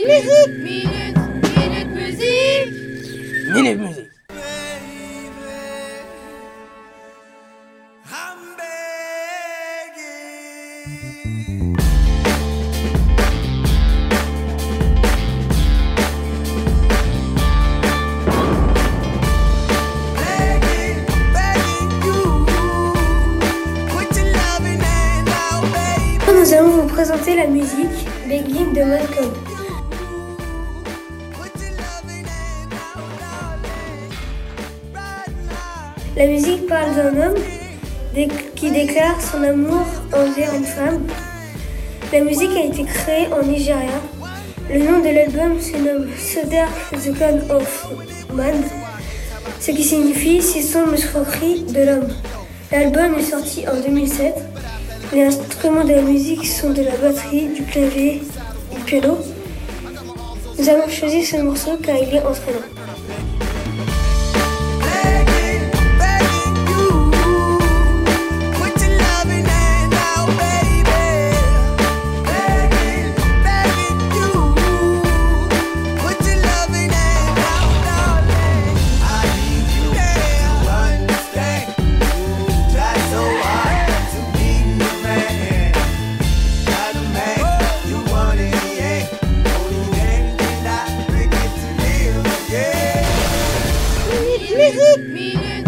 Minute, minute, minute musique. Minute musique. Nous allons vous présenter la musique Begging de Malcolm. La musique parle d'un homme qui déclare son amour envers une femme. La musique a été créée en Nigeria. Le nom de l'album se nomme Soder the Gun of Man, ce qui signifie si sombre escroquerie de l'homme. L'album est sorti en 2007. Les instruments de la musique sont de la batterie, du clavier, du piano. Nous avons choisi ce morceau car il est entraînant. Minik. Minik.